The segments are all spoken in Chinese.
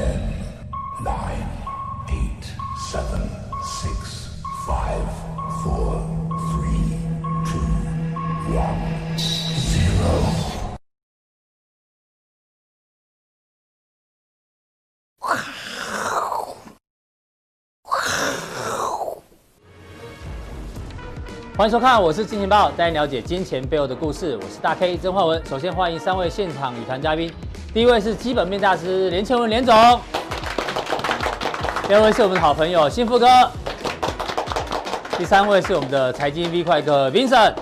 Okay. 欢迎收看，我是金钱豹，带您了解金钱背后的故事。我是大 K 曾焕文。首先欢迎三位现场女团嘉宾，第一位是基本面大师连千文连总，第二位是我们的好朋友幸福哥，第三位是我们的财经 V 快客 Vincent。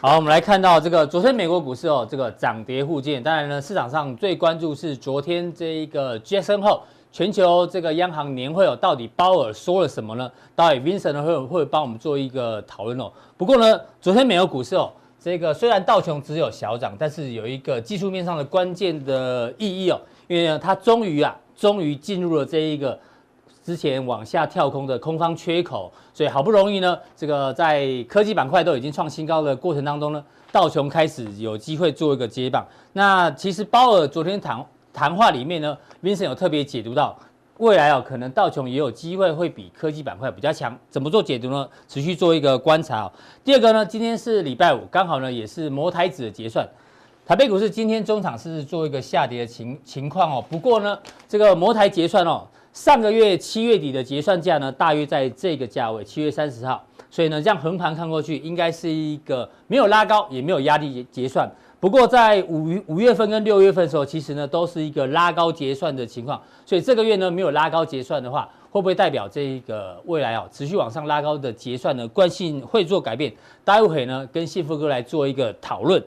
好，我们来看到这个昨天美国股市哦，这个涨跌互见。当然呢，市场上最关注是昨天这一个 Jackson。全球这个央行年会哦，到底鲍尔说了什么呢？到底 Vincent 呢会会帮我们做一个讨论哦。不过呢，昨天美国股市哦，这个虽然道琼只有小涨，但是有一个技术面上的关键的意义哦，因为呢，它终于啊，终于进入了这一个之前往下跳空的空方缺口，所以好不容易呢，这个在科技板块都已经创新高的过程当中呢，道琼开始有机会做一个接棒。那其实鲍尔昨天谈。谈话里面呢，Vincent 有特别解读到，未来啊，可能道琼也有机会会比科技板块比较强。怎么做解读呢？持续做一个观察哦。第二个呢，今天是礼拜五，刚好呢也是摩台指的结算。台北股市今天中场是做一个下跌的情情况哦。不过呢，这个摩台结算哦，上个月七月底的结算价呢，大约在这个价位，七月三十号。所以呢，这样横盘看过去，应该是一个没有拉高也没有压力结算。不过在五五月份跟六月份的时候，其实呢都是一个拉高结算的情况，所以这个月呢没有拉高结算的话，会不会代表这一个未来啊持续往上拉高的结算呢惯性会做改变？待会呢跟幸福哥来做一个讨论。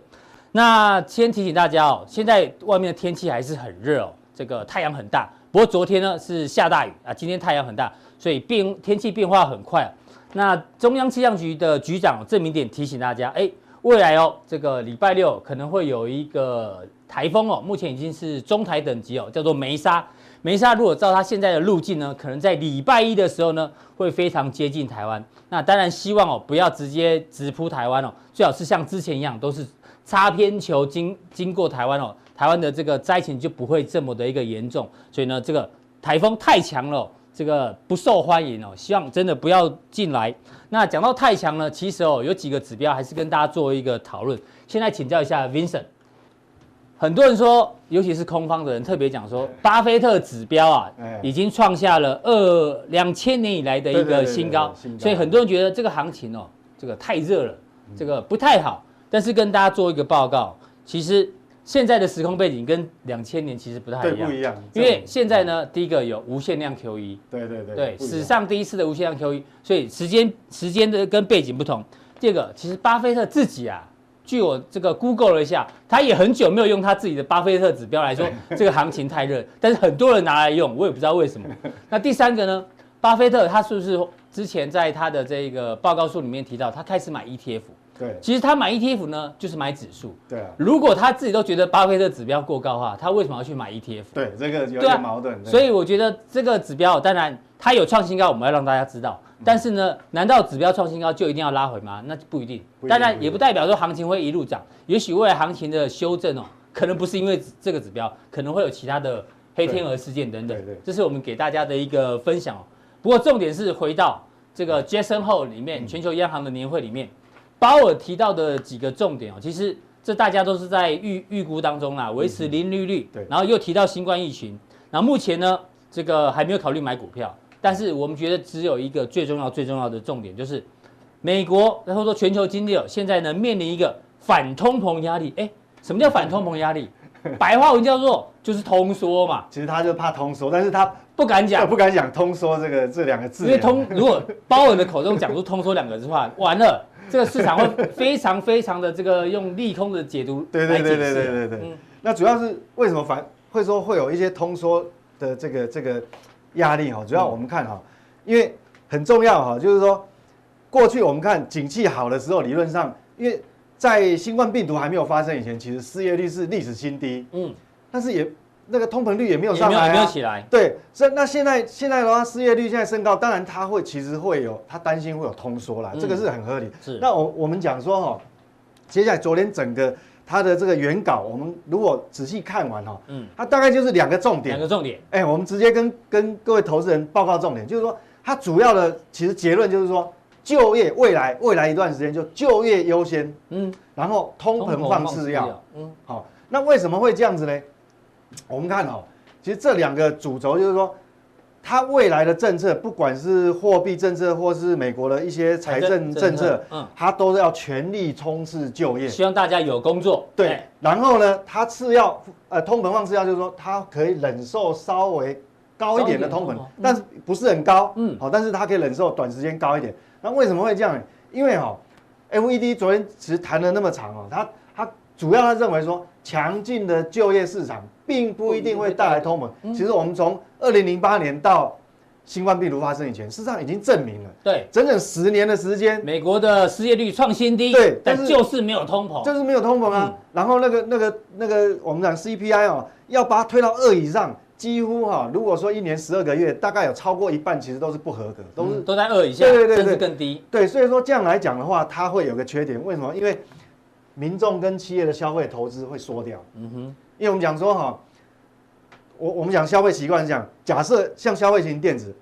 那先提醒大家哦，现在外面的天气还是很热哦，这个太阳很大。不过昨天呢是下大雨啊，今天太阳很大，所以变天气变化很快。那中央气象局的局长郑明典提醒大家，哎。未来哦，这个礼拜六可能会有一个台风哦，目前已经是中台等级哦，叫做梅莎。梅莎如果照它现在的路径呢，可能在礼拜一的时候呢，会非常接近台湾。那当然希望哦，不要直接直扑台湾哦，最好是像之前一样，都是擦边球经经过台湾哦，台湾的这个灾情就不会这么的一个严重。所以呢，这个台风太强了。这个不受欢迎哦，希望真的不要进来。那讲到太强呢，其实哦有几个指标还是跟大家做一个讨论。现在请教一下 Vincent，很多人说，尤其是空方的人特别讲说，巴菲特指标啊已经创下了二两千年以来的一个新高，所以很多人觉得这个行情哦，这个太热了，这个不太好。但是跟大家做一个报告，其实。现在的时空背景跟两千年其实不太一样，不一样。因为现在呢，第一个有无限量 QE，对对对，对，史上第一次的无限量 QE，所以时间时间的跟背景不同。第二个，其实巴菲特自己啊，据我这个 Google 了一下，他也很久没有用他自己的巴菲特指标来说这个行情太热，但是很多人拿来用，我也不知道为什么。那第三个呢，巴菲特他是不是之前在他的这个报告书里面提到，他开始买 ETF？对，其实他买 ETF 呢，就是买指数。对啊，如果他自己都觉得巴菲特指标过高的话，他为什么要去买 ETF？对，这个有点矛盾。啊，所以我觉得这个指标，当然它有创新高，我们要让大家知道。但是呢，难道指标创新高就一定要拉回吗？那不一定。当然也不代表说行情会一路涨，也许未来行情的修正哦，可能不是因为这个指标，可能会有其他的黑天鹅事件等等。对对，这是我们给大家的一个分享哦。不过重点是回到这个 Jackson Hole 里面，全球央行的年会里面。鲍尔提到的几个重点哦，其实这大家都是在预预估当中啦，维持零利率，对，然后又提到新冠疫情，然后目前呢，这个还没有考虑买股票，但是我们觉得只有一个最重要最重要的重点，就是美国然后说全球经济哦，现在呢面临一个反通膨压力，哎，什么叫反通膨压力？白话文叫做就是通缩嘛。其实他就怕通缩，但是他不敢讲，不敢讲通缩这个这两个字，因为通如果鲍尔的口中讲出通缩两个字的话，完了。这个市场会非常非常的这个用利空的解读 来解释。对对对对对对。那主要是为什么反会说会有一些通缩的这个这个压力哈？主要我们看哈，因为很重要哈，就是说过去我们看景气好的时候，理论上因为在新冠病毒还没有发生以前，其实失业率是历史新低。嗯。但是也。那个通膨率也没有上来，啊，也没有起来。对，所以那现在现在的话，失业率现在升高，当然他会其实会有他担心会有通缩啦，嗯，这个是很合理。是。那我我们讲说哈，接下来昨天整个它的这个原稿，我们如果仔细看完哈，嗯，它大概就是两个重点，两个重点，哎，我们直接跟跟各位投资人报告重点，就是说它主要的其实结论就是说，就业未来未来一段时间就就业优先，嗯，然后通膨放次要，嗯，好，那为什么会这样子呢？我们看哦，其实这两个主轴就是说。它未来的政策，不管是货币政策或是美国的一些财政政策，嗯，它都是要全力冲刺就业，希望大家有工作。对，然后呢，它次要呃通膨放次要，就是说它可以忍受稍微高一点的通膨，但是不是很高，嗯，好，但是它可以忍受短时间高一点。那为什么会这样呢？因为哈，FED 昨天其实谈了那么长哦，它它主要他认为说，强劲的就业市场并不一定会带来通膨。其实我们从二零零八年到新冠病毒发生以前，事实上已经证明了，对，整整十年的时间，美国的失业率创新低，对，但就是没有通膨，就是没有通膨啊。然后那个那个那个我们讲 CPI 哦，要把它推到二以上，几乎哈，如果说一年十二个月，大概有超过一半其实都是不合格，都是都在二以下，对对对，甚至更低。对，所以说这样来讲的话，它会有个缺点，为什么？因为民众跟企业的消费投资会缩掉。嗯哼，因为我们讲说哈。我我们讲消费习惯是这样，假设像消费型电子，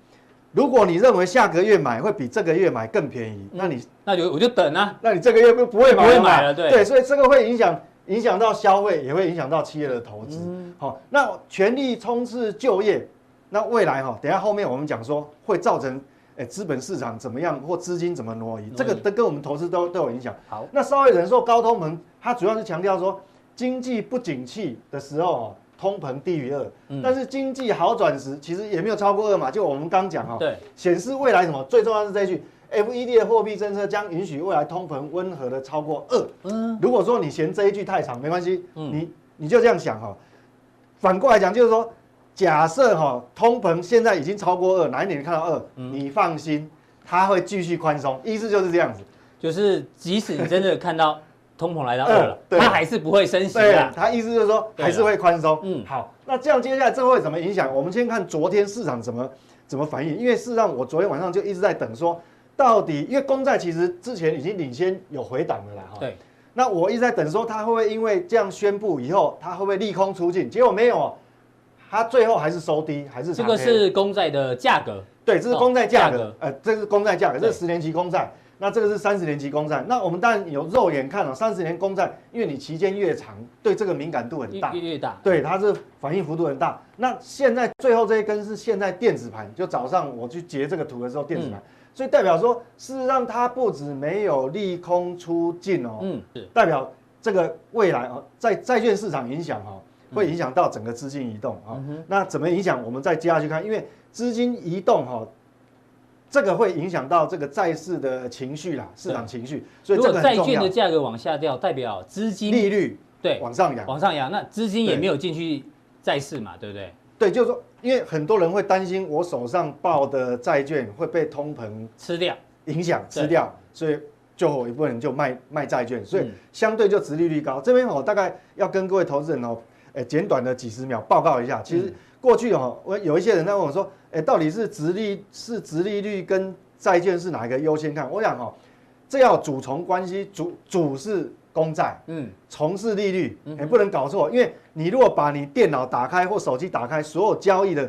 如果你认为下个月买会比这个月买更便宜，那你那就我就等啊，那你这个月不不会买，不会买了，对对，所以这个会影响影响到消费，也会影响到企业的投资。好，那全力冲刺就业，那未来哈，等下后面我们讲说会造成诶资本市场怎么样或资金怎么挪移，这个都跟我们投资都都有影响。好，那稍微忍受高通膨，它主要是强调说经济不景气的时候通膨低于二，但是经济好转时，其实也没有超过二嘛。就我们刚讲哈，对，显示未来什么最重要是这一句，FED 的货币政策将允许未来通膨温和的超过二。嗯，如果说你嫌这一句太长，没关系，你你就这样想哈。反过来讲就是说，假设哈通膨现在已经超过二，哪一年看到二，你放心，它会继续宽松，意思就是这样子，就是即使你真的看到。通膨来到二了，它还是不会升息的。它意思就是说还是会宽松。嗯，好，那这样接下来这会怎么影响？我们先看昨天市场怎么怎么反应。因为事实上我昨天晚上就一直在等，说到底，因为公债其实之前已经领先有回档了啦。对。那我一直在等，说它会不会因为这样宣布以后，它会不会利空出尽？结果没有，它最后还是收低，还是。这个是公债的价格。对，这是公债价格。呃，这是公债价格，这是十年期公债。那这个是三十年期公债，那我们当然有肉眼看了三十年公债，因为你期间越长，对这个敏感度很大，越越大，对它是反应幅度很大。那现在最后这一根是现在电子盘，就早上我去截这个图的时候，电子盘，嗯、所以代表说事实上它不止没有利空出尽哦，嗯，代表这个未来哦，在债券市场影响哈，会影响到整个资金移动啊。那怎么影响？我们再接下去看，因为资金移动哈。这个会影响到这个债市的情绪啦，市场情绪。所以这个债券的价格往下掉，代表资金利率对往上扬，往上扬。那资金也没有进去债市嘛，对不对？对，就是说，因为很多人会担心我手上抱的债券会被通膨吃掉，影响吃掉，所以就有一部分人就卖卖债券，所以相对就殖利率高。这边我大概要跟各位投资人哦，诶，简短的几十秒报告一下，其实。过去哦，我有一些人在问我说，哎，到底是直利是直利率跟债券是哪一个优先看？我想哦，这要主从关系，主主是公债，嗯，从是利率，也不能搞错，因为你如果把你电脑打开或手机打开，所有交易的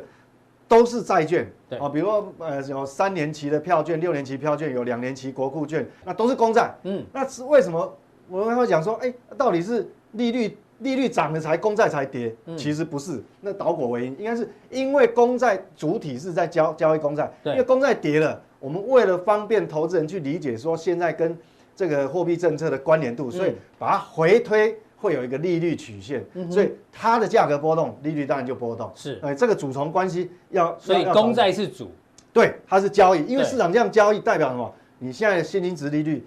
都是债券，对啊，比如说呃有三年期的票券、六年期票券、有两年期国库券，那都是公债，嗯，那是为什么我们会讲说，哎，到底是利率？利率涨了才公债才跌，其实不是，那倒果为因，应该是因为公债主体是在交交易公债，因为公债跌了，我们为了方便投资人去理解说现在跟这个货币政策的关联度，所以把它回推会有一个利率曲线，所以它的价格波动，利率当然就波动。是，哎，这个主从关系要，所以公债是主，对，它是交易，因为市场这样交易代表什么？你现在的现金值利率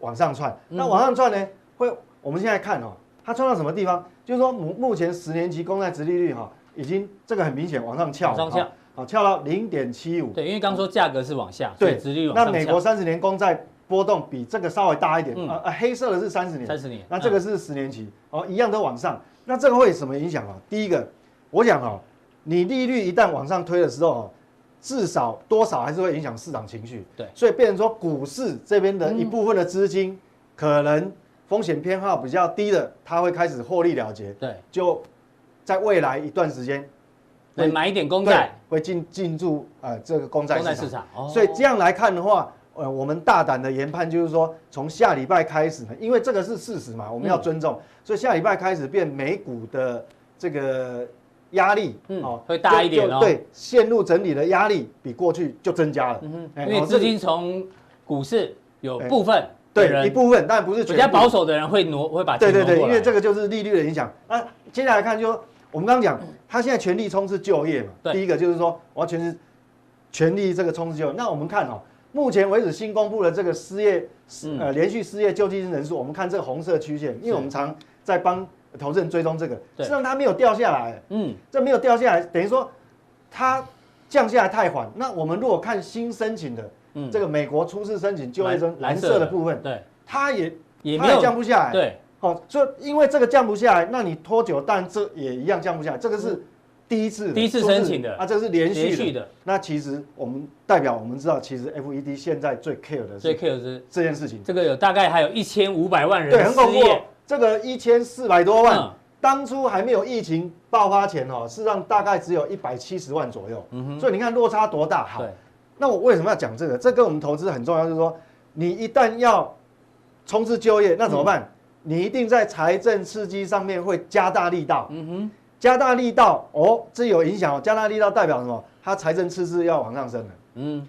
往上窜，那往上窜呢，会我们现在看哦。它冲到什么地方？就是说目目前十年期公债殖利率哈，已经这个很明显往上翘，往上翘，好翘到零点七五。对，因为刚说价格是往下，对，殖利率往上。那美国三十年公债波动比这个稍微大一点，啊啊，黑色的是三十年，三十年，那这个是十年期，哦，一样都往上。那这个会有什么影响啊？第一个，我讲哦，你利率一旦往上推的时候哦，至少多少还是会影响市场情绪。对，所以变成说股市这边的一部分的资金可能。风险偏好比较低的，他会开始获利了结。对，就在未来一段时间，会买一点公债，会进进驻呃这个公债市场。市场哦、所以这样来看的话，呃，我们大胆的研判就是说，从下礼拜开始呢，因为这个是事实嘛，我们要尊重，嗯、所以下礼拜开始变美股的这个压力，嗯，哦，会大一点哦。对，陷入整理的压力比过去就增加了。嗯哼，因为资金从股市有部分。对一部分，但不是全部。比较保守的人会挪，会把。对对对，因为这个就是利率的影响。那接下来看就，就我们刚刚讲，他现在全力冲刺就业嘛。对。第一个就是说，我要全是全力这个冲刺就业。那我们看哦，目前为止新公布的这个失业，呃，连续失业救济金人数，我们看这个红色曲线，因为我们常在帮投资人追踪这个，实际上它没有掉下来。嗯。这没有掉下来，等于说它降下来太缓。那我们如果看新申请的。嗯，这个美国初次申请就业生蓝色的部分，对，它也也没有降不下来，对，好，所以因为这个降不下来，那你拖久，但这也一样降不下来，这个是第一次第一次申请的啊，这个是连续的。那其实我们代表我们知道，其实 FED 现在最 care 的最 care 的是这件事情。这个有大概还有一千五百万人对，很恐怖。这个一千四百多万，当初还没有疫情爆发前哦，事实上大概只有一百七十万左右。嗯哼，所以你看落差多大，好。那我为什么要讲这个？这跟我们投资很重要，就是说，你一旦要冲刺就业，那怎么办？嗯、你一定在财政刺激上面会加大力道。嗯哼，加大力道哦，这有影响哦。加大力道代表什么？它财政赤字要往上升了。嗯，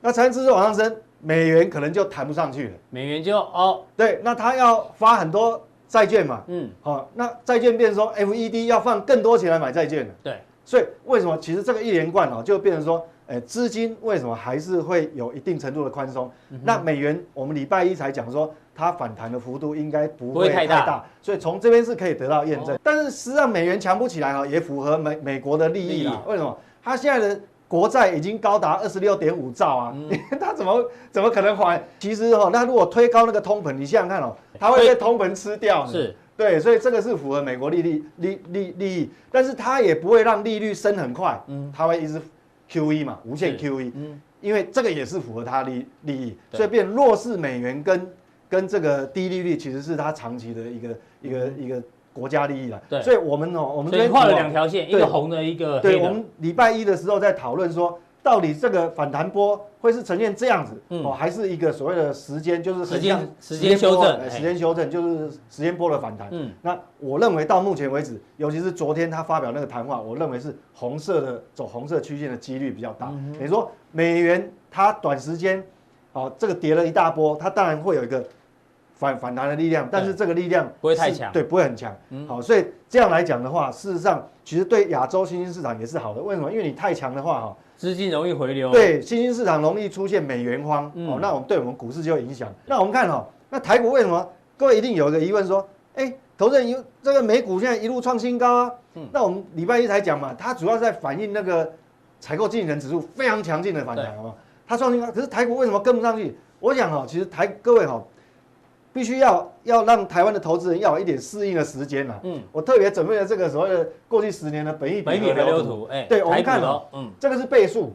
那财政赤字往上升，美元可能就弹不上去了。美元就哦，对，那它要发很多债券嘛。嗯，好、哦，那债券变成说，FED 要放更多钱来买债券了。对，所以为什么？其实这个一连贯哦，就变成说。哎，资金为什么还是会有一定程度的宽松？嗯、那美元，我们礼拜一才讲说，它反弹的幅度应该不会太大，太大，所以从这边是可以得到验证。哦、但是实际上美元强不起来哈，也符合美美国的利益啦。益为什么？它现在的国债已经高达二十六点五兆啊，嗯、它怎么怎么可能还？其实哈，那如果推高那个通膨，你想想看哦，它会被通膨吃掉。是，对，所以这个是符合美国利率利利利益，但是它也不会让利率升很快，嗯，它会一直。QE 嘛，无限 QE，嗯，因为这个也是符合它利利益，所以变弱势美元跟跟这个低利率其实是它长期的一个一个一个国家利益了。对，所以我们哦，我们这边画了两条线，一个红的，一个黑的。对，我们礼拜一的时候在讨论说。到底这个反弹波会是呈现这样子，哦，还是一个所谓的时间，就是时间时间修正，时间修正就是时间波的反弹。嗯，那我认为到目前为止，尤其是昨天他发表那个谈话，我认为是红色的走红色曲线的几率比较大。你说美元它短时间，哦，这个跌了一大波，它当然会有一个反反弹的力量，但是这个力量不会太强，对，不会很强。好，所以这样来讲的话，事实上其实对亚洲新兴市场也是好的。为什么？因为你太强的话，哈。资金容易回流，对新兴市场容易出现美元荒，嗯、哦，那我们对我们股市就有影响。那我们看哦，那台股为什么？各位一定有一个疑问说，哎，投资人一这个美股现在一路创新高啊，嗯、那我们礼拜一才讲嘛，它主要是在反映那个采购经理人指数非常强劲的反弹，好？它创新高，可是台股为什么跟不上去？我想哦，其实台各位哈、哦。必须要要让台湾的投资人要有一点适应的时间呐。嗯，我特别准备了这个所谓的过去十年的本益比河流图。哎，对，我们看哦，嗯，这个是倍数，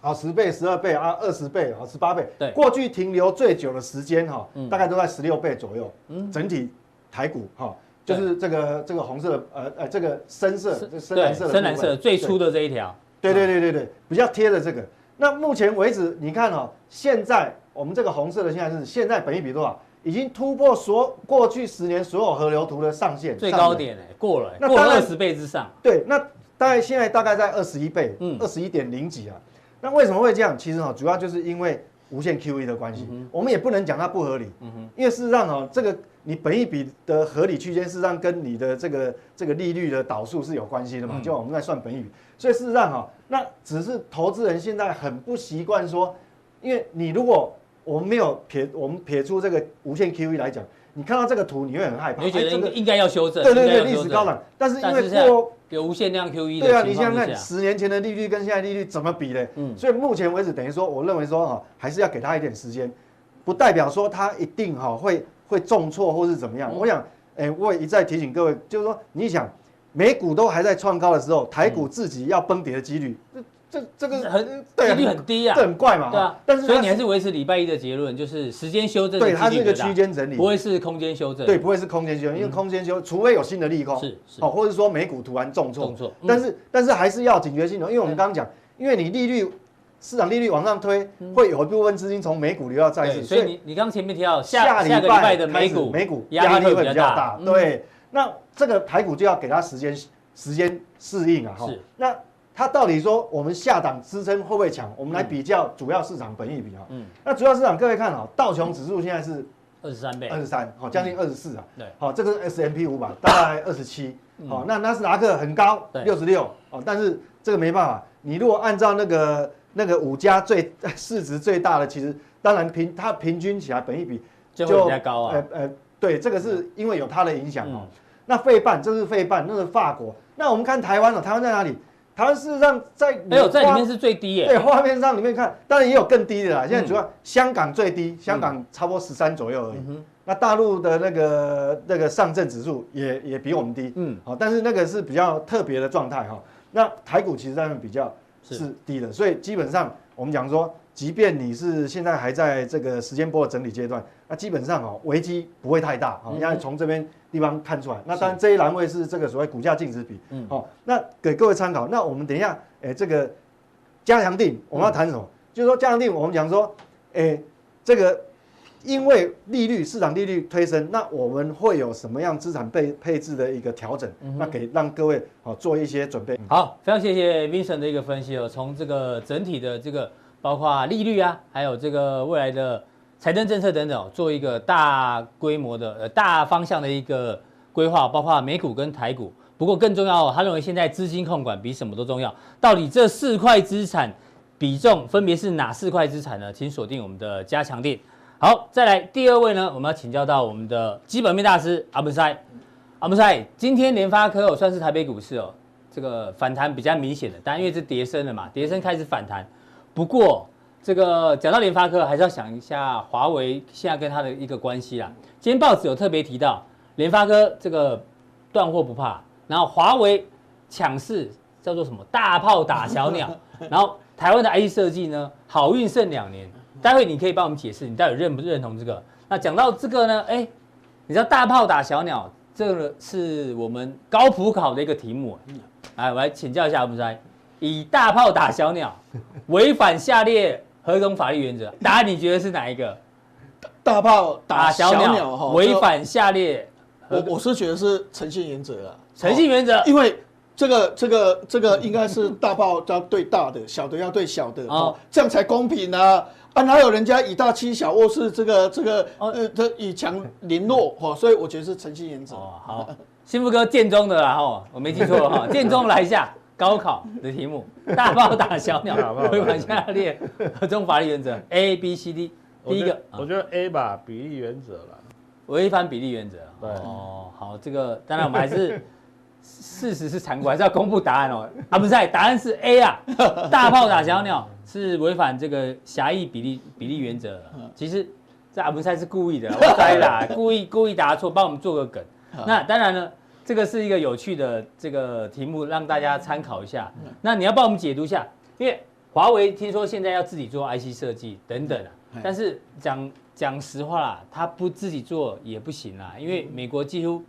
好，十倍、十二倍啊，二十倍啊，十八倍。对，过去停留最久的时间哈，大概都在十六倍左右。嗯，整体台股哈，就是这个这个红色的呃呃这个深色深蓝色的深蓝色最初的这一条。对对对对对，比较贴的这个。那目前为止，你看哦，现在我们这个红色的现在是现在本益比多少？已经突破所过去十年所有河流图的上限，最高点哎，过了，那过了二十倍之上。对，那大概现在大概在二十一倍，嗯，二十一点零几啊。那为什么会这样？其实哈，主要就是因为无限 QE 的关系。我们也不能讲它不合理，嗯哼，因为事实上哈，这个你本益比的合理区间，事实上跟你的这个这个利率的导数是有关系的嘛。就我们在算本益比，所以事实上哈，那只是投资人现在很不习惯说，因为你如果。我们没有撇，我们撇出这个无限 QE 来讲，你看到这个图，你会很害怕。你觉得应该应该要修正？对对对，历史高档，但是因为过有无限量 QE 对啊，你想想看，十年前的利率跟现在利率怎么比呢？嗯，所以目前为止，等于说，我认为说哈，还是要给他一点时间，不代表说他一定哈会会重挫或是怎么样。我想，哎，我也一再提醒各位，就是说，你想美股都还在创高的时候，台股自己要崩跌的几率。这这个很对几率很低啊，这很怪嘛，对啊。但是所以你还是维持礼拜一的结论，就是时间修正，对，它是一个区间整理，不会是空间修正，对，不会是空间修正，因为空间修，除非有新的利空，是是，哦，或者说美股突然重挫，重挫，但是但是还是要警觉性的，因为我们刚刚讲，因为你利率。市场利率往上推，会有一部分资金从美股流到债市，所以你你刚前面提到下下礼拜的美股美股压力会比较大，对，那这个台股就要给它时间时间适应啊，哈。那它到底说我们下档支撑会不会强？我们来比较主要市场本益比啊，嗯，那主要市场各位看啊，道琼指数现在是二十三倍，二十三，好，将近二十四啊，对，好，这个是 S M P 五百大概二十七，好，那纳斯达克很高，六十六，哦，但是这个没办法，你如果按照那个。那个五家最市值最大的，其实当然平它平均起来本益比就会比较高啊。呃呃，对，这个是因为有它的影响哦。那费半这是费半，那是法国。那我们看台湾哦，台湾在哪里？台湾事实上在没有在里面是最低耶。对，画面上里面看，当然也有更低的啦。现在主要香港最低，香港差不多十三左右而已。那大陆的那个那个上证指数也也比我们低。嗯，好，但是那个是比较特别的状态哈。那台股其实在那比较。是低的，所以基本上我们讲说，即便你是现在还在这个时间波的整理阶段，那基本上哦，危机不会太大，你看从这边地方看出来。那当然这一栏位是这个所谓股价净值比，嗯，好，那给各位参考。那我们等一下，哎，这个加强定我们要谈什么？就是说加强定，我们讲说，哎，这个。因为利率市场利率推升，那我们会有什么样资产配配置的一个调整？嗯、那给让各位好做一些准备。好，非常谢谢 Vincent 的一个分析哦。从这个整体的这个包括利率啊，还有这个未来的财政政策等等，做一个大规模的呃大方向的一个规划，包括美股跟台股。不过更重要，他认为现在资金控管比什么都重要。到底这四块资产比重分别是哪四块资产呢？请锁定我们的加强店。好，再来第二位呢，我们要请教到我们的基本面大师阿文塞。阿文塞，今天联发科，算是台北股市哦，这个反弹比较明显的，但因为是跌升了嘛，跌升开始反弹。不过这个讲到联发科，还是要想一下华为现在跟它的一个关系啦。今天报纸有特别提到，联发科这个断货不怕，然后华为抢势叫做什么大炮打小鸟，然后台湾的 IC 设计呢，好运剩两年。待会你可以帮我们解释，你到底认不认同这个？那讲到这个呢，哎，你知道大炮打小鸟，这个是我们高普考的一个题目。来，我来请教一下阿文师，以大炮打小鸟，违反下列何种法律原则？答案你觉得是哪一个？大炮打小鸟哈，违反下列，我我是觉得是诚信原则啊。诚信原则，因为这个这个这个应该是大炮要对大的，小的要对小的，哦，这样才公平啊。啊，哪有人家以大欺小，或是这个这个呃，这以强凌弱哈，所以我觉得是诚信原则。哦，好，幸福哥建中的啦哈，我没记错哈，建中来一下高考的题目，大炮打小鸟，违反下列何种法律原则？A、B、C、D，第一个，我觉得 A 吧，比例原则啦，违反比例原则。对，哦，好，这个当然我们还是 事实是残酷，还是要公布答案哦。啊，不是，答案是 A 啊，大炮打小鸟。是违反这个狭义比例比例原则。其实这阿文赛是故意的，我猜啦，故意故意答错，帮我们做个梗。那当然呢，这个是一个有趣的这个题目，让大家参考一下。那你要帮我们解读一下，因为华为听说现在要自己做 IC 设计等等啊，但是讲讲实话啦，他不自己做也不行啦，因为美国几乎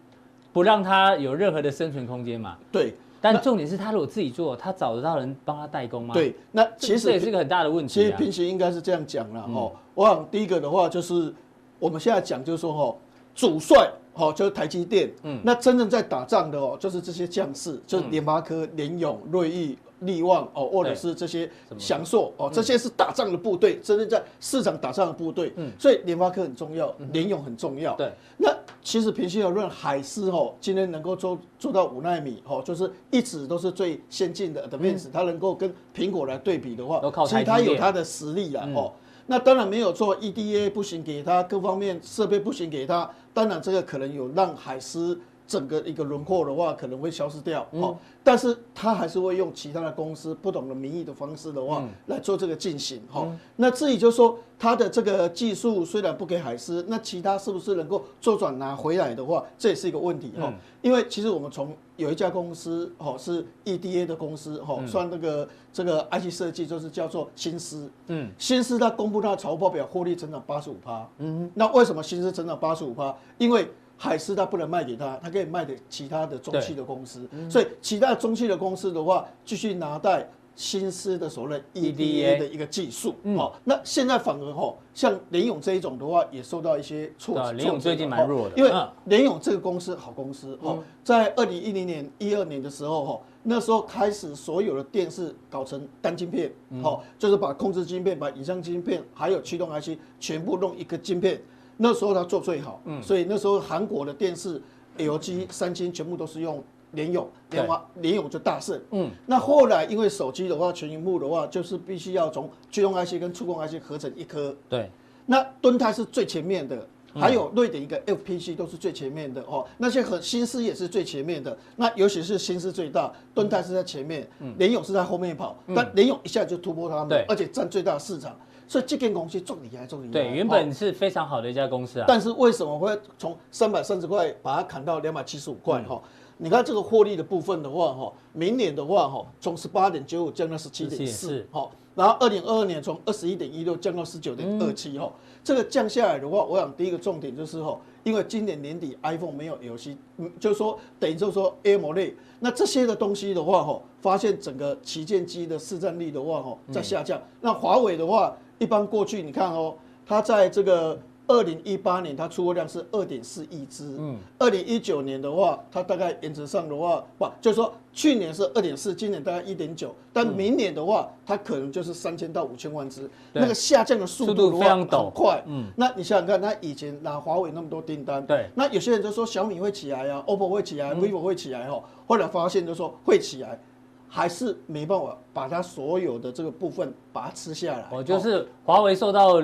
不让他有任何的生存空间嘛。对。但重点是他如果自己做，他找得到人帮他代工吗？对，那其实这也是个很大的问题。其实平时应该是这样讲了哦。我想第一个的话就是我们现在讲就是说哈，主帅哈就是台积电，嗯，那真正在打仗的哦就是这些将士，就是联发科、联勇、瑞昱。力旺哦，或者是这些祥硕哦，这些是打仗的部队，真正在市场打仗的部队。嗯，所以联发科很重要，联勇很重要。对，那其实平心而论，海思哦，今天能够做做到五纳米哦，就是一直都是最先进的 Advance，它能够跟苹果来对比的话，其实它有它的实力啊哦。那当然没有做 EDA 不行给他，各方面设备不行给他，当然这个可能有让海思整个一个轮廓的话，可能会消失掉。哦，但是他还是会用其他的公司不同的名义的方式的话来做这个进行。哈，那至于就是说他的这个技术虽然不给海思，那其他是不是能够做转拿回来的话，这也是一个问题。哈，因为其实我们从有一家公司，哈，是 EDA 的公司，哈，算那个这个 IC 设计，就是叫做新思。嗯，新思它公布它的财务报表，获利增长八十五趴。嗯，那为什么新思增长八十五趴？因为海思它不能卖给他，它可以卖给其他的中企的公司，所以其他中企的公司的话，继续拿带新思的所谓 EDA 的一个技术，好，那现在反而哈，像联咏这一种的话，也受到一些挫折。联咏最近蛮弱的，因为联咏这个公司好公司，哦，在二零一零年、一二年的时候，哈，那时候开始所有的电视搞成单晶片，好，就是把控制晶片、把影像晶片还有驱动 IC 全部弄一个晶片。那时候他做最好，嗯，所以那时候韩国的电视、LG、三星全部都是用联咏，联华联咏就大胜，嗯。那后来因为手机的话，全萤幕的话，就是必须要从驱动 IC 跟触控 IC 合成一颗，对。那敦泰是最前面的，还有瑞典一个 FPC 都是最前面的哦。那些和新思也是最前面的，那尤其是新思最大，敦泰是在前面，联咏是在后面跑，但联咏一下就突破他们，而且占最大的市场。所以这间公司重厉害，重厉害。对，原本是非常好的一家公司啊。但是为什么会从三百三十块把它砍到两百七十五块？哈，你看这个获利的部分的话，哈，明年的话，哈，从十八点九五降到十七点四，哈，然后二零二二年从二十一点一六降到十九点二七，哈，这个降下来的话，我想第一个重点就是哈，因为今年年底 iPhone 没有游戏，嗯，就是说等于就是说 AMOLED，那这些的东西的话，哈，发现整个旗舰机的市占率的话，哈，在下降。那华为的话。一般过去你看哦，它在这个二零一八年它出货量是二点四亿只，嗯，二零一九年的话，它大概原则上的话，不就是说去年是二点四，今年大概一点九，但明年的话，它可能就是三千到五千万只，那个下降的速度非常快，嗯，那你想想看，它以前拿华为那么多订单，对，那有些人就说小米会起来啊，OPPO 会起来，vivo 会起来哈，后来发现就说会起来。还是没办法把它所有的这个部分把它吃下来。我，就是华为受到，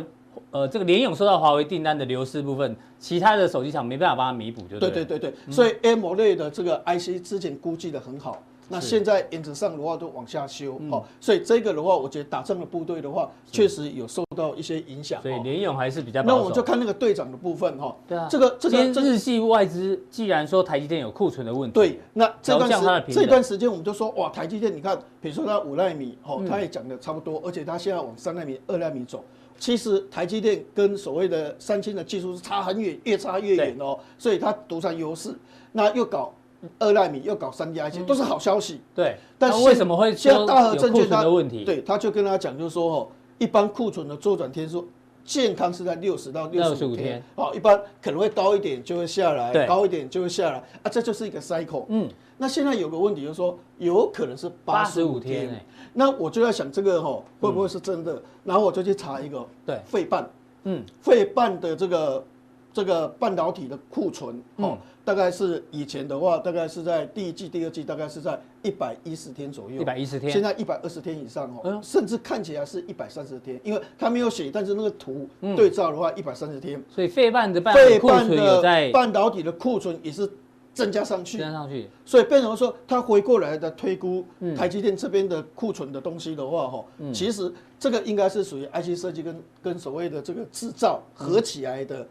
呃，这个联咏受到华为订单的流失部分，其他的手机厂没办法帮他弥补，就对。对对对对，所以 AMOLED 的这个 IC 之前估计的很好。那现在原则上的话都往下修，好，所以这个的话，我觉得打仗的部队的话，确实有受到一些影响。所以联咏还是比较。那我们就看那个队长的部分哈。对啊。这个这个日系外资既然说台积电有库存的问题，对，那这段时这段时间我们就说哇，台积电你看，比如说它五纳米，哦，它也讲的差不多，而且它现在往三纳米、二纳米走。其实台积电跟所谓的三星的技术是差很远，越差越远哦，所以它独占优势，那又搞。二奈米又搞三 D IC，都是好消息。对，但是为什么会现在大和证券的问题？对，他就跟他讲，就是说哦，一般库存的周转天数，健康是在六十到六十五天。好，一般可能会高一点就会下来，高一点就会下来啊，这就是一个 cycle。嗯，那现在有个问题就是说，有可能是八十五天。那我就在想这个哈，会不会是真的？然后我就去查一个，对，费半，嗯，费半的这个。这个半导体的库存，哦，大概是以前的话，大概是在第一季、第二季，大概是在一百一十天左右。一百一十天。现在一百二十天以上哦，甚至看起来是一百三十天，因为它没有写，但是那个图对照的话，一百三十天。所以费半的半库存有在半导体的库存也是增加上去，增加上去。所以变成说，它回过来的推估台积电这边的库存的东西的话，哈，其实这个应该是属于 IC 设计跟跟所谓的这个制造合起来的。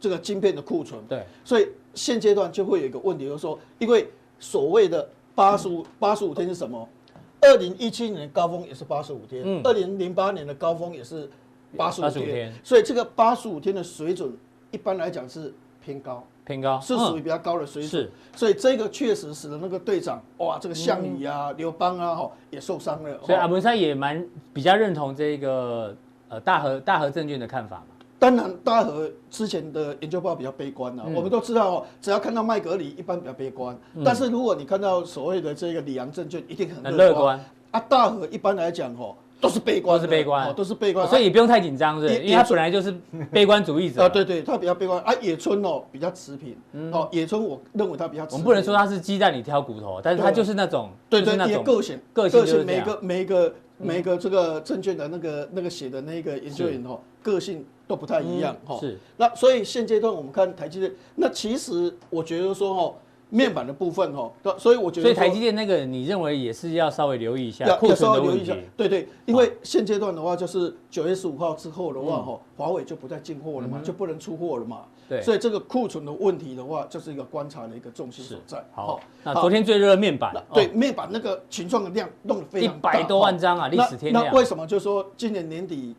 这个晶片的库存，对，所以现阶段就会有一个问题，就是说，因为所谓的八十五八十五天是什么？二零一七年的高峰也是八十五天，二零零八年的高峰也是八十五天，所以这个八十五天的水准，一般来讲是偏高，偏高是属于比较高的水准。是，所以这个确实使得那个队长，哇，这个项羽啊、刘邦啊，哈，也受伤了。所以阿文山也蛮比较认同这个呃大和大和证券的看法嘛。当然，大和之前的研究报比较悲观啊。我们都知道哦，只要看到麦格里，一般比较悲观。但是如果你看到所谓的这个里昂证券，一定很乐观。啊，大和一般来讲哦，都是悲观，都是悲观，都是悲观。所以也不用太紧张，是，因为他本来就是悲观主义者啊。对对，他比较悲观。啊，野村哦比较持平。哦，野村我认为他比较持平。我们不能说他是鸡蛋里挑骨头，但是他就是那种，对对，那种个性，个性，每个每个每个这个证券的那个那个写的那个研究员哦，个性。都不太一样哈，是。那所以现阶段我们看台积电，那其实我觉得说哈，面板的部分哦，所以我觉得，所以台积电那个你认为也是要稍微留意一下要库存的留意一下问题。对对，因为现阶段的话，就是九月十五号之后的话，哈，华为就不再进货了嘛，就不能出货了嘛。对，所以这个库存的问题的话，就是一个观察的一个重心所在。好，那昨天最热的面板，对面板那个群创的量弄得非常大，一百多万张啊，历史天量。那为什么就说今年年底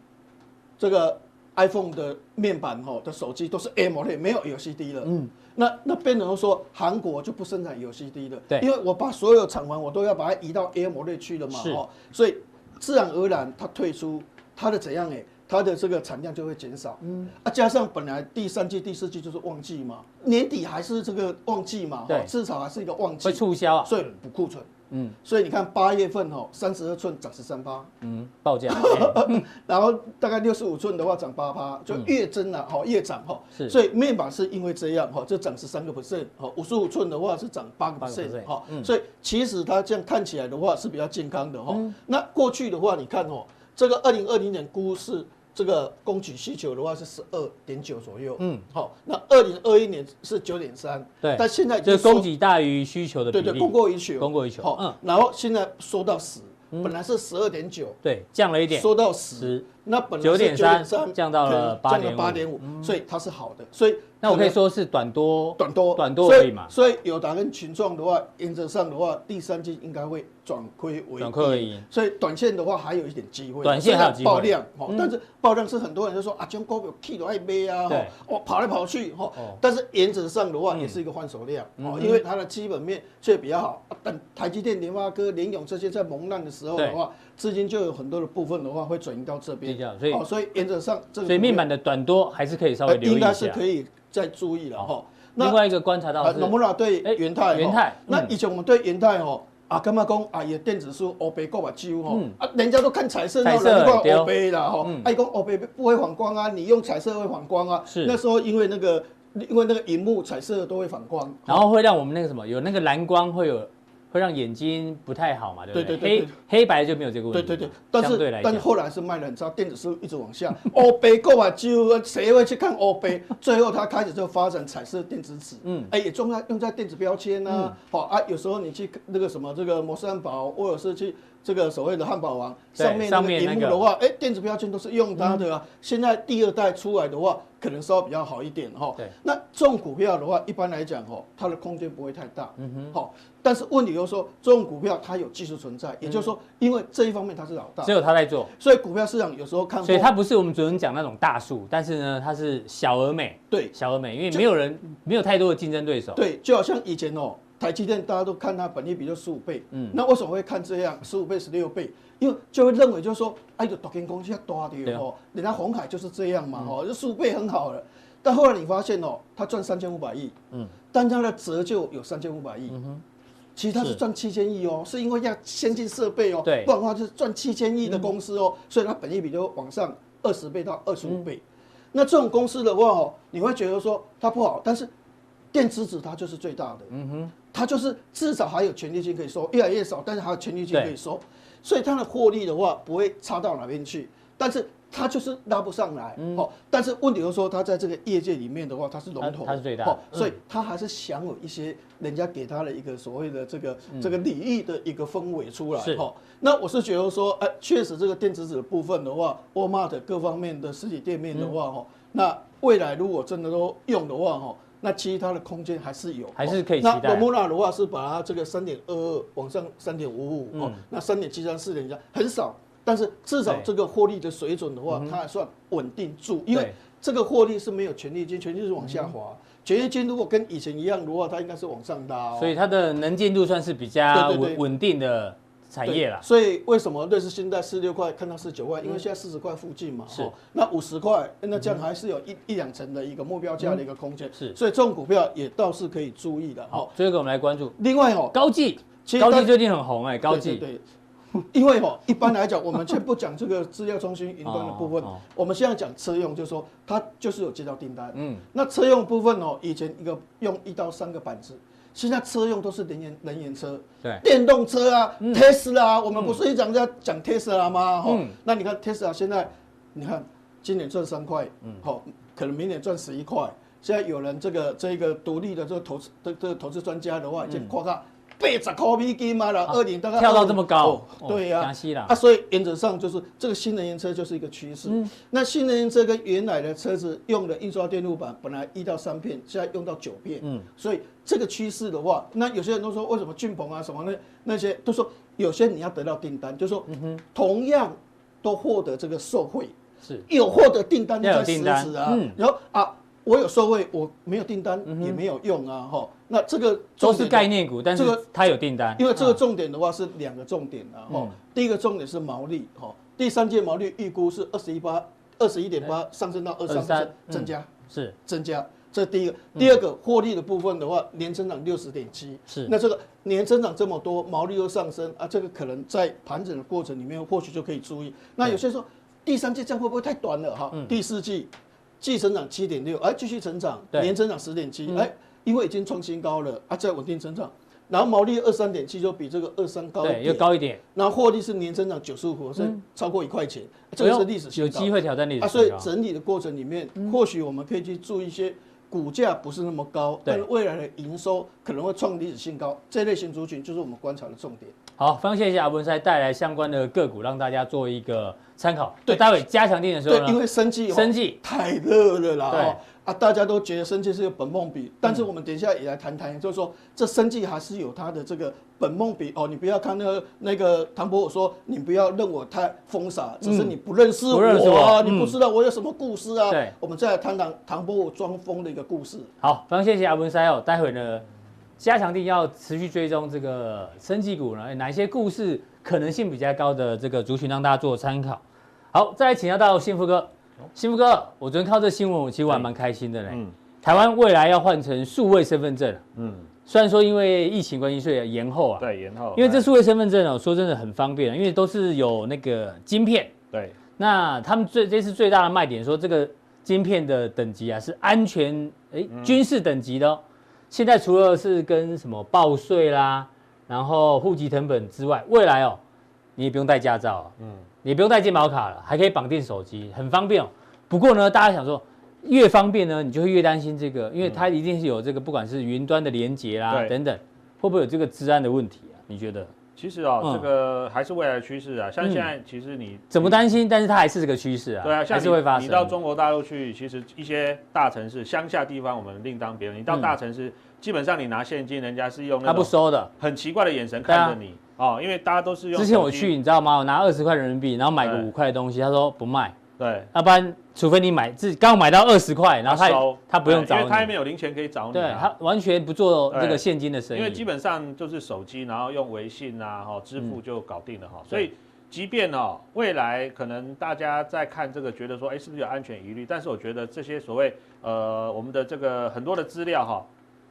这个？iPhone 的面板哈的手机都是 AMOLED，没有 LCD 了。嗯，那那变成说韩国就不生产 LCD 了。对，因为我把所有厂房我都要把它移到 AMOLED 去了嘛。哦。所以自然而然它退出，它的怎样哎，它的这个产量就会减少。嗯。啊，加上本来第三季、第四季就是旺季嘛，年底还是这个旺季嘛。对。至少还是一个旺季。会促销啊。所以补库存。嗯，所以你看八月份哦，三十二寸涨十三趴，嗯，报价，然后大概六十五寸的话涨八趴，就越增了哈，越涨哈，是，所以面板是因为这样哈，就涨十三个 percent，哈，五十五寸的话是涨八个 percent，哈，所以其实它这样看起来的话是比较健康的哈。那过去的话，你看哦，这个二零二零年估是。这个供给需求的话是十二点九左右，嗯，好，那二零二一年是九点三，对，但现在就供给大于需求的比例，对对，供过于求，供过于求，好，嗯，然后现在缩到十，本来是十二点九，对，降了一点，缩到十，那本来九点三降到了八点五，所以它是好的，所以。那我可以说是短多，短多，短多而已嘛。所以友达跟群创的话，原则上的话，第三季应该会转亏为转亏为盈。所以短线的话还有一点机会。短线还有机会。爆量，但是爆量是很多人就说啊，将股票 K 都爱背啊，哦，跑来跑去，哈。但是原则上的话，也是一个换手量，哦，因为它的基本面却比较好。等台积电、联发科、联咏这些在蒙难的时候的话，资金就有很多的部分的话会转移到这边。所以，所以原则上，所以面板的短多还是可以稍微留意一下。应该是可以。再注意了哈。另外一个观察到是，那摩拉对元泰，元泰，那以前我们对元泰哦，啊，干嘛讲啊？也电子书欧贝够把揪哈，啊，人家都看彩色，那难怪欧贝了哈。哎，讲欧贝不会反光啊，你用彩色会反光啊。是那时候因为那个，因为那个荧幕彩色都会反光，然后会让我们那个什么，有那个蓝光会有。会让眼睛不太好嘛，对不对？对对对对黑黑白就没有这个问题。对对对，但是但是后来是卖的很差，电子书一直往下。欧贝够啊，就谁会去看欧贝？最后他开始就发展彩色电子纸，嗯，哎，也用在用在电子标签啊。好啊，有时候你去那个什么这个摩斯汉堡，或者是去这个所谓的汉堡王上面那个荧幕的话，哎，电子标签都是用它的啊。现在第二代出来的话，可能稍微比较好一点哈。对，那这种股票的话，一般来讲哦，它的空间不会太大。嗯哼，好。但是问题就是说，这种股票它有技术存在，也就是说，因为这一方面它是老大，只有他在做，所以股票市场有时候看，所以它不是我们昨天讲那种大树，但是呢，它是小而美，对，小而美，因为没有人没有太多的竞争对手，对，就好像以前哦，台积电大家都看它本益比就十五倍，嗯，那为什么会看这样？十五倍、十六倍？因为就会认为就是说，哎，就大间公司要大的哦，人家鸿海就是这样嘛，哦，就十五倍很好了，但后来你发现哦，它赚三千五百亿，嗯，但它的折旧有三千五百亿，嗯哼。其实它是赚七千亿哦，是因为要先进设备哦，对，不然的话就是赚七千亿的公司哦，所以它本益比就往上二十倍到二十五倍。那这种公司的话哦，你会觉得说它不好，但是电子纸它就是最大的，嗯哼，它就是至少还有权利金可以收，越来越少，但是还有权利金可以收，所以它的获利的话不会差到哪边去，但是。它就是拉不上来，哦，但是问题就是说，它在这个业界里面的话，它是龙头，它是最大，所以它还是享有一些人家给它的一个所谓的这个这个礼遇的一个氛围出来，哈。那我是觉得说，哎，确实这个电子纸的部分的话，Walmart 各方面的实体店面的话，哈，那未来如果真的都用的话，哈，那其实它的空间还是有，还是可以期待。那 Nomura 的话是把它这个三点二二往上三点五五，哦，那三点七三四点加很少。但是至少这个获利的水准的话，它还算稳定住，因为这个获利是没有权利金，权利金是往下滑。权利金如果跟以前一样的话，它应该是往上拉。所以它的能见度算是比较稳稳定的产业了。所以为什么瑞士现在四六块看到四九块？因为现在四十块附近嘛。是。那五十块，那这样还是有一一两成的一个目标价的一个空间。是。所以这种股票也倒是可以注意的。好，最后一个我们来关注。另外哦，高技，高技最近很红哎，高技。对。因为哦，一般来讲，我们先不讲这个资料中心云端的部分，我们现在讲车用，就是说它就是有接到订单。嗯，那车用部分哦，以前一个用一到三个板子，现在车用都是能源能源车，对，电动车啊，特斯拉，我们不是一直在讲 Tesla 吗？哈，那你看 Tesla 现在，你看今年赚三块，嗯，好，可能明年赚十一块。现在有人这个这个独立的这个投资这这个投资专家的话，已经夸大八十块美金嘛了，二零大概跳到这么高，哦、对呀、啊，啊，所以原则上就是这个新能源车就是一个趋势。嗯、那新能源车跟原来的车子用的印刷电路板本来一到三片，现在用到九片，嗯，所以这个趋势的话，那有些人都说为什么俊鹏啊什么那那些都说有些你要得到订单，就是说同样都获得这个受惠，是。有获得订单在实质啊，嗯、然后啊。我有受惠，我没有订单也没有用啊，哈、嗯。那这个都是概念股，但是这个它有订单，因为这个重点的话是两个重点啊，哈、嗯。第一个重点是毛利，哈。第三季毛利预估是二十一八，二十一点八上升到二十三，增加、嗯、是增加。这是第一个，第二个获利的部分的话，年增长六十点七，是。那这个年增长这么多，毛利又上升啊，这个可能在盘整的过程里面或许就可以注意。那有些人说第三季这样会不会太短了哈？第四季。季成长七点六，哎，继续成长，年增长十点七，哎，因为已经创新高了，啊，再稳定成长，然后毛利二三点七就比这个二三高，对，又高一点，然后获利是年增长九十五%，是超过一块钱，这个是历史新高，有机会挑战历史。啊，所以整理的过程里面，或许我们可以去注意一些股价不是那么高，但是未来的营收可能会创历史新高，这类型族群就是我们观察的重点。好，非常谢谢阿文师带来相关的个股，让大家做一个参考。对，待会加强定的时候，对，因为生技生技太热了啦，对啊，大家都觉得生技是个本梦比，但是我们等一下也来谈谈，就是说这生技还是有它的这个本梦比哦。你不要看那个那个唐伯虎说，你不要认我太疯傻，只是你不认识我啊，你不知道我有什么故事啊。对，我们再来谈谈唐伯虎装疯的一个故事。好，非常谢谢阿文师哦，待会呢。加强定要持续追踪这个生技股呢，哪一些故事可能性比较高的这个族群，让大家做参考。好，再来请教到幸福哥，幸福哥，我昨天看这新闻，我其实我还蛮开心的嘞。嗯，台湾未来要换成数位身份证。嗯，虽然说因为疫情关系，所以延后啊。对，延后。因为这数位身份证哦，说真的很方便，因为都是有那个晶片。对。那他们最这次最大的卖点说，这个晶片的等级啊是安全哎军事等级的哦。现在除了是跟什么报税啦，然后户籍成本之外，未来哦，你也不用带驾照，嗯，你也不用带健保卡了，还可以绑定手机，很方便哦。不过呢，大家想说，越方便呢，你就会越担心这个，因为它一定是有这个，不管是云端的连接啦等等，会不会有这个治安的问题啊？你觉得？其实哦，这个还是未来的趋势啊。像现在，其实你怎么担心？但是它还是这个趋势啊。对啊，还是会发生。你到中国大陆去，其实一些大城市、乡下地方，我们另当别论。你到大城市。基本上你拿现金，人家是用那他不收的，很奇怪的眼神看着你哦，因为大家都是用。之前我去，你知道吗？我拿二十块人民币，然后买个五块的东西，他说不卖。对，要不然除非你买自己刚好买到二十块，然后他收，他不用找你，因为他也没有零钱可以找你。对，他完全不做这个现金的生意。因为基本上就是手机，然后用微信啊，哈，支付就搞定了哈。所以，即便哦，未来可能大家在看这个，觉得说，哎，是不是有安全疑虑？但是我觉得这些所谓呃，我们的这个很多的资料哈。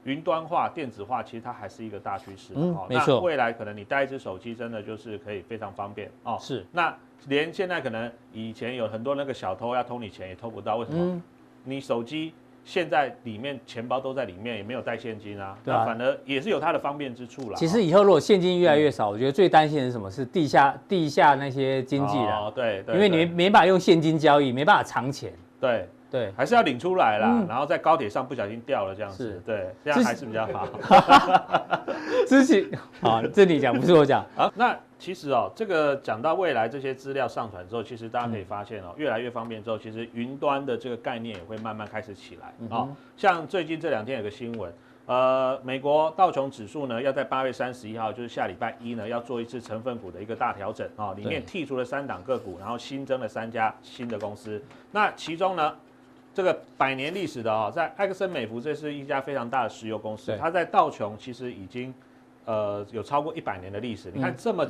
云端化、电子化，其实它还是一个大趋势。嗯，没错。那未来可能你带一只手机，真的就是可以非常方便哦。是。那连现在可能以前有很多那个小偷要偷你钱也偷不到，为什么？嗯、你手机现在里面钱包都在里面，也没有带现金啊。对啊。反而也是有它的方便之处啦。其实以后如果现金越来越少，嗯、我觉得最担心的是什么？是地下地下那些经济人。哦，对。对，因为你没没办法用现金交易，没办法藏钱。对。对，还是要领出来啦，嗯、然后在高铁上不小心掉了这样子，是对，这样还是比较好。之前啊，这你讲不是我讲 啊。那其实哦，这个讲到未来这些资料上传之后，其实大家可以发现哦，越来越方便之后，其实云端的这个概念也会慢慢开始起来啊。嗯、哼像最近这两天有个新闻，呃，美国道琼指数呢要在八月三十一号，就是下礼拜一呢要做一次成分股的一个大调整啊，里面剔除了三档个股，然后新增了三家新的公司。那其中呢？这个百年历史的啊，在埃克森美孚，这是一家非常大的石油公司。它在道琼其实已经，呃，有超过一百年的历史。你看这么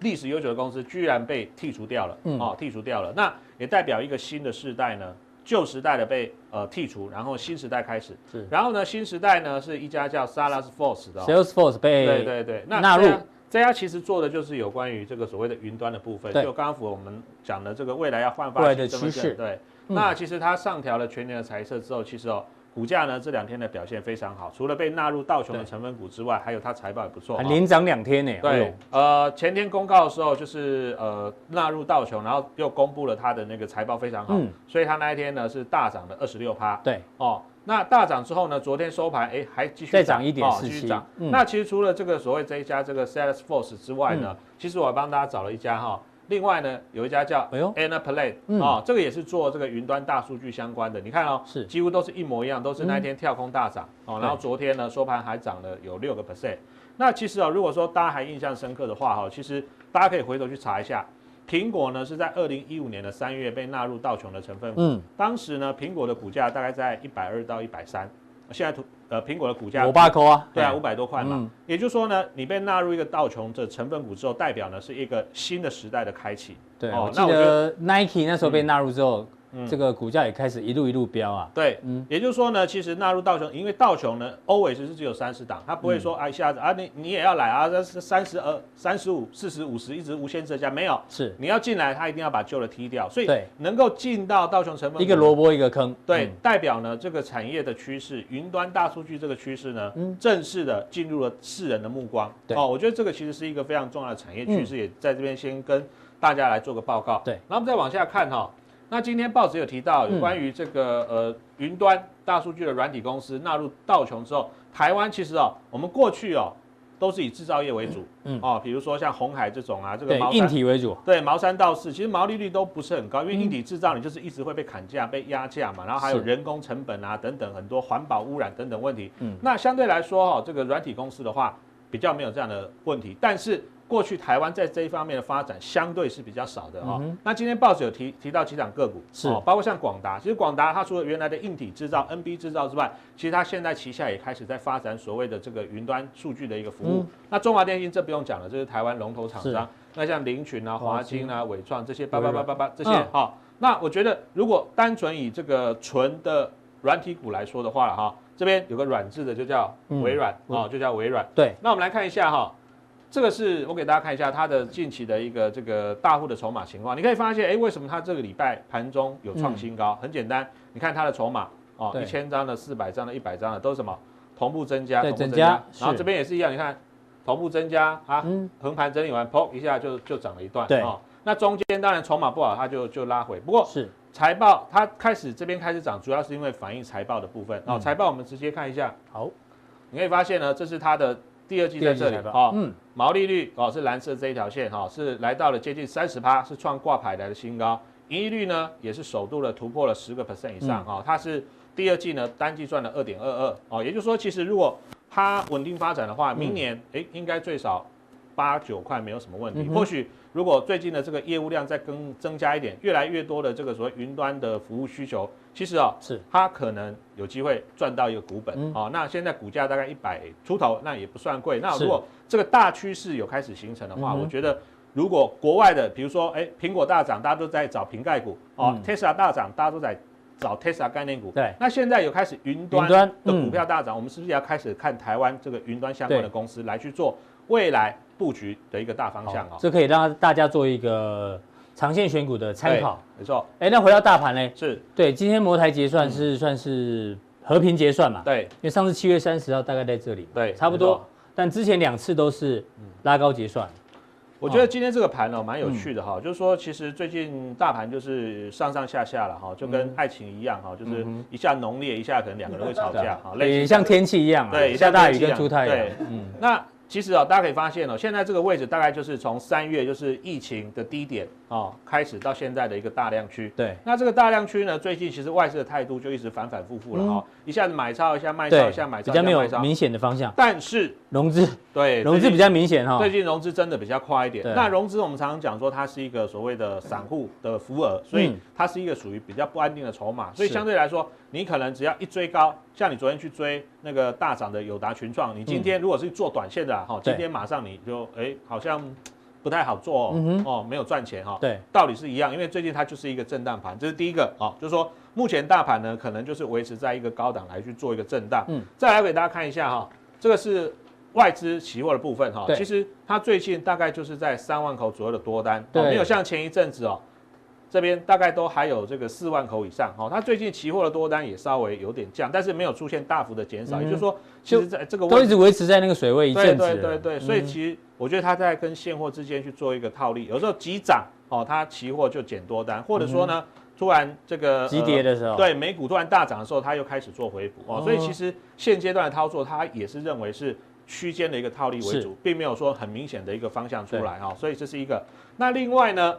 历史悠久的公司，居然被剔除掉了，哦，剔除掉了。那也代表一个新的世代呢，旧时代的被呃剔除，然后新时代开始。是。然后呢，新时代呢是一家叫 Salesforce 的。Salesforce 被对对对，那纳入。这家其实做的就是有关于这个所谓的云端的部分，就刚刚我们讲的这个未来要焕发新的趋势，对。那其实它上调了全年的财测之后，其实哦，股价呢这两天的表现非常好，除了被纳入道琼的成分股之外，还有它财报也不错，还连涨两天呢。对，呃，前天公告的时候就是呃纳入道琼，然后又公布了它的那个财报非常好，嗯，所以它那一天呢是大涨了二十六趴。对，哦。那大涨之后呢？昨天收盘，哎，还继续再涨一点，继续涨。那其实除了这个所谓这一家这个 Salesforce 之外呢，其实我帮大家找了一家哈，另外呢有一家叫 Anaplay 啊，这个也是做这个云端大数据相关的。你看哦，是几乎都是一模一样，都是那一天跳空大涨哦，然后昨天呢收盘还涨了有六个 percent。那其实啊，如果说大家还印象深刻的话哈，其实大家可以回头去查一下。苹果呢是在二零一五年的三月被纳入道琼的成分股，嗯，当时呢苹果的股价大概在一百二到一百三，现在图呃苹果的股价五百块啊，对啊五百多块嘛，嗯、也就是说呢，你被纳入一个道琼这成分股之后，代表呢是一个新的时代的开启。对，哦、我记得 Nike 那时候被纳入之后。嗯这个股价也开始一路一路飙啊。对，嗯，也就是说呢，其实纳入道琼，因为道琼呢，always 是只有三十档，它不会说啊一下子啊你你也要来啊，这是三十二、三十五、四十五十一直无限增加，没有，是。你要进来，它一定要把旧的踢掉，所以能够进到道琼成分，一个萝卜一个坑，对，代表呢这个产业的趋势，云端大数据这个趋势呢，正式的进入了世人的目光。哦，我觉得这个其实是一个非常重要的产业趋势，也在这边先跟大家来做个报告。对，然后我们再往下看哈。那今天报纸有提到有关于这个呃云端大数据的软体公司纳入道琼之后，台湾其实哦，我们过去哦都是以制造业为主，嗯哦，比如说像鸿海这种啊，这个毛硬体为主，对毛三到四，其实毛利率都不是很高，因为硬体制造你就是一直会被砍价、被压价嘛，然后还有人工成本啊等等很多环保污染等等问题，嗯，那相对来说哈，这个软体公司的话比较没有这样的问题，但是。过去台湾在这一方面的发展相对是比较少的哈。那今天报纸有提提到几档个股，是包括像广达，其实广达它除了原来的硬体制造、NB 制造之外，其实它现在旗下也开始在发展所谓的这个云端数据的一个服务。那中华电信这不用讲了，这是台湾龙头厂商。那像林群啊、华晶啊、伟创这些叭叭叭叭叭这些哈。那我觉得如果单纯以这个纯的软体股来说的话哈，这边有个软字的就叫微软啊，就叫微软。对，那我们来看一下哈。这个是我给大家看一下它的近期的一个这个大户的筹码情况，你可以发现，哎，为什么它这个礼拜盘中有创新高？很简单，你看它的筹码哦，一千张的、四百张的、一百张的都是什么？同步增加，同步增加。然后这边也是一样，你看同步增加啊，横盘整理完，砰一下就就涨了一段。对，那中间当然筹码不好，它就就拉回。不过是财报它开始这边开始涨，主要是因为反映财报的部分。哦，财报我们直接看一下。好，你可以发现呢，这是它的。第二季在这里哦，嗯，毛利率哦是蓝色这一条线哈，是来到了接近三十趴，是创挂牌来的新高。盈利率呢也是首度的突破了十个 percent 以上哈，它是第二季呢单季赚了二点二二哦，也就是说其实如果它稳定发展的话，明年诶应该最少八九块没有什么问题，或许。如果最近的这个业务量再更增加一点，越来越多的这个所谓云端的服务需求，其实啊、哦，是它可能有机会赚到一个股本、嗯、哦。那现在股价大概一百出头，那也不算贵。那如果这个大趋势有开始形成的话，是我觉得如果国外的，比如说哎，苹果大涨，大家都在找瓶盖股哦；Tesla、嗯、大涨，大家都在找 Tesla 概念股。对，那现在有开始云端的股票大涨，嗯、我们是不是要开始看台湾这个云端相关的公司来去做未来？布局的一个大方向啊，这可以让大家做一个长线选股的参考。没错，哎，那回到大盘呢？是对，今天摩台结算是算是和平结算嘛？对，因为上次七月三十号大概在这里，对，差不多。但之前两次都是拉高结算。我觉得今天这个盘呢，蛮有趣的哈，就是说其实最近大盘就是上上下下了哈，就跟爱情一样哈，就是一下浓烈，一下可能两个人会吵架哈，也像天气一样，对，下大雨跟出太阳。对，嗯，那。其实啊，大家可以发现哦，现在这个位置大概就是从三月就是疫情的低点啊开始到现在的一个大量区。对，那这个大量区呢，最近其实外资的态度就一直反反复复了哈，一下子买超，一下卖超，一下买超，比较没有明显的方向。但是融资对融资比较明显哈，最近融资真的比较快一点。那融资我们常常讲说它是一个所谓的散户的浮额，所以它是一个属于比较不安定的筹码，所以相对来说。你可能只要一追高，像你昨天去追那个大涨的友达群创，你今天如果是做短线的哈，嗯、今天马上你就哎好像不太好做哦，嗯、哦没有赚钱哈。对，道理是一样，因为最近它就是一个震荡盘，这是第一个啊，就是说目前大盘呢可能就是维持在一个高档来去做一个震荡。嗯，再来给大家看一下哈，这个是外资期货的部分哈，对其实它最近大概就是在三万口左右的多单，对，没有像前一阵子哦。这边大概都还有这个四万口以上，哦，它最近期货的多单也稍微有点降，但是没有出现大幅的减少，嗯、也就是说，其实在这个位置都一直维持在那个水位一阵子。对对对对，所以其实我觉得它在跟现货之间去做一个套利，有时候急涨哦，它期货就减多单，或者说呢，嗯、突然这个急跌的时候，对美股突然大涨的时候，它又开始做回补哦，所以其实现阶段的操作，它也是认为是区间的一个套利为主，并没有说很明显的一个方向出来哈，所以这是一个。那另外呢？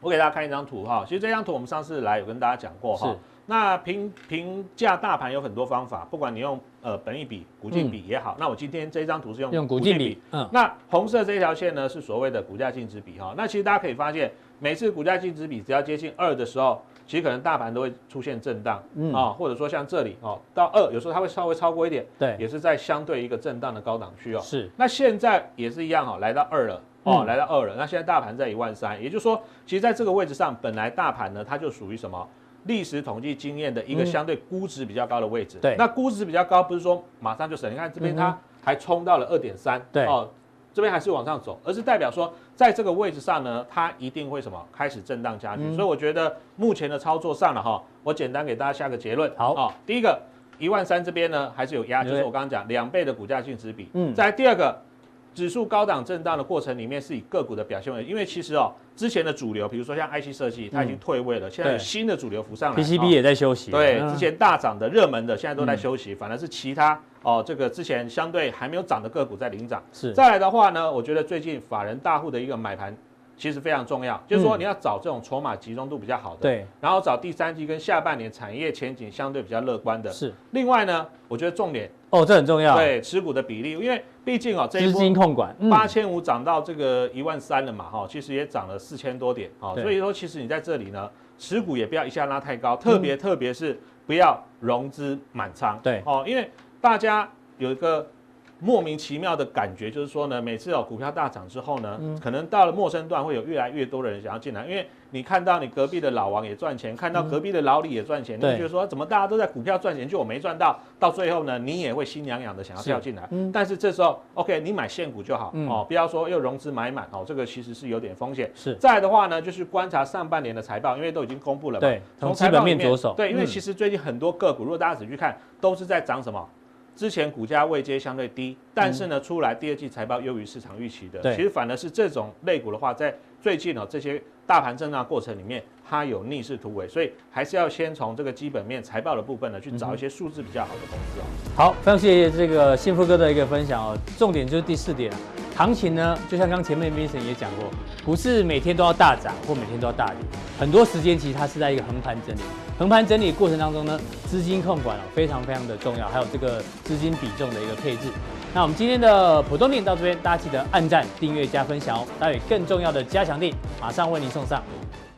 我给大家看一张图哈，其实这张图我们上次来有跟大家讲过哈。那评评价大盘有很多方法，不管你用呃本益比、股净比也好。那我今天这张图是用用股净比。嗯。那红色这一条线呢是所谓的股价净值比哈。那其实大家可以发现，每次股价净值比只要接近二的时候，其实可能大盘都会出现震荡。嗯。啊，或者说像这里哦，到二有时候它会稍微超过一点。对。也是在相对一个震荡的高档区哦。是。那现在也是一样哈，来到二了。哦，来到二了。那现在大盘在一万三，也就是说，其实在这个位置上，本来大盘呢，它就属于什么历史统计经验的一个相对估值比较高的位置。对，那估值比较高，不是说马上就升，你看这边它还冲到了二点三。对，哦，这边还是往上走，而是代表说，在这个位置上呢，它一定会什么开始震荡加剧。所以我觉得目前的操作上了哈，我简单给大家下个结论。好，哦，第一个一万三这边呢还是有压，就是我刚刚讲两倍的股价净值比。嗯，在第二个。指数高档震荡的过程里面，是以个股的表现为，因为其实哦，之前的主流，比如说像 IC 设计，它已经退位了，现在有新的主流浮上来，PCB 也在休息。对，之前大涨的热门的，现在都在休息，反而是其他哦，这个之前相对还没有涨的个股在领涨。是。再来的话呢，我觉得最近法人大户的一个买盘。其实非常重要，就是说你要找这种筹码集中度比较好的，对，然后找第三季跟下半年产业前景相对比较乐观的。是。另外呢，我觉得重点哦，这很重要。对，持股的比例，因为毕竟哦，这一波资金控管八千五涨到这个一万三了嘛，哈，其实也涨了四千多点，啊，所以说其实你在这里呢，持股也不要一下拉太高，特别特别是不要融资满仓，对，哦，因为大家有一个。莫名其妙的感觉就是说呢，每次有股票大涨之后呢，嗯、可能到了陌生段会有越来越多的人想要进来，因为你看到你隔壁的老王也赚钱，看到隔壁的老李也赚钱，嗯、你会觉得说怎么大家都在股票赚钱，就我没赚到，到最后呢，你也会心痒痒的想要跳进来。嗯、但是这时候，OK，你买现股就好、嗯、哦，不要说又融资买满哦，这个其实是有点风险。是。再来的话呢，就是观察上半年的财报，因为都已经公布了嘛。对。从基本面着手。对，因为其实最近很多个股，如果大家仔细看，都是在涨什么？之前股价位阶相对低，但是呢，出来第二季财报优于市场预期的，其实反而是这种类股的话，在最近呢这些大盘震荡过程里面，它有逆势突围，所以还是要先从这个基本面财报的部分呢，去找一些数字比较好的公司哦。好，非常谢谢这个幸福哥的一个分享哦。重点就是第四点，行情呢，就像刚前面 Vincent 也讲过，不是每天都要大涨或每天都要大跌，很多时间其实它是在一个横盘整理。横盘整理过程当中呢，资金控管啊非常非常的重要，还有这个资金比重的一个配置。那我们今天的普通錠到这边，大家记得按赞、订阅、加分享哦。待会更重要的加强錠马上为您送上。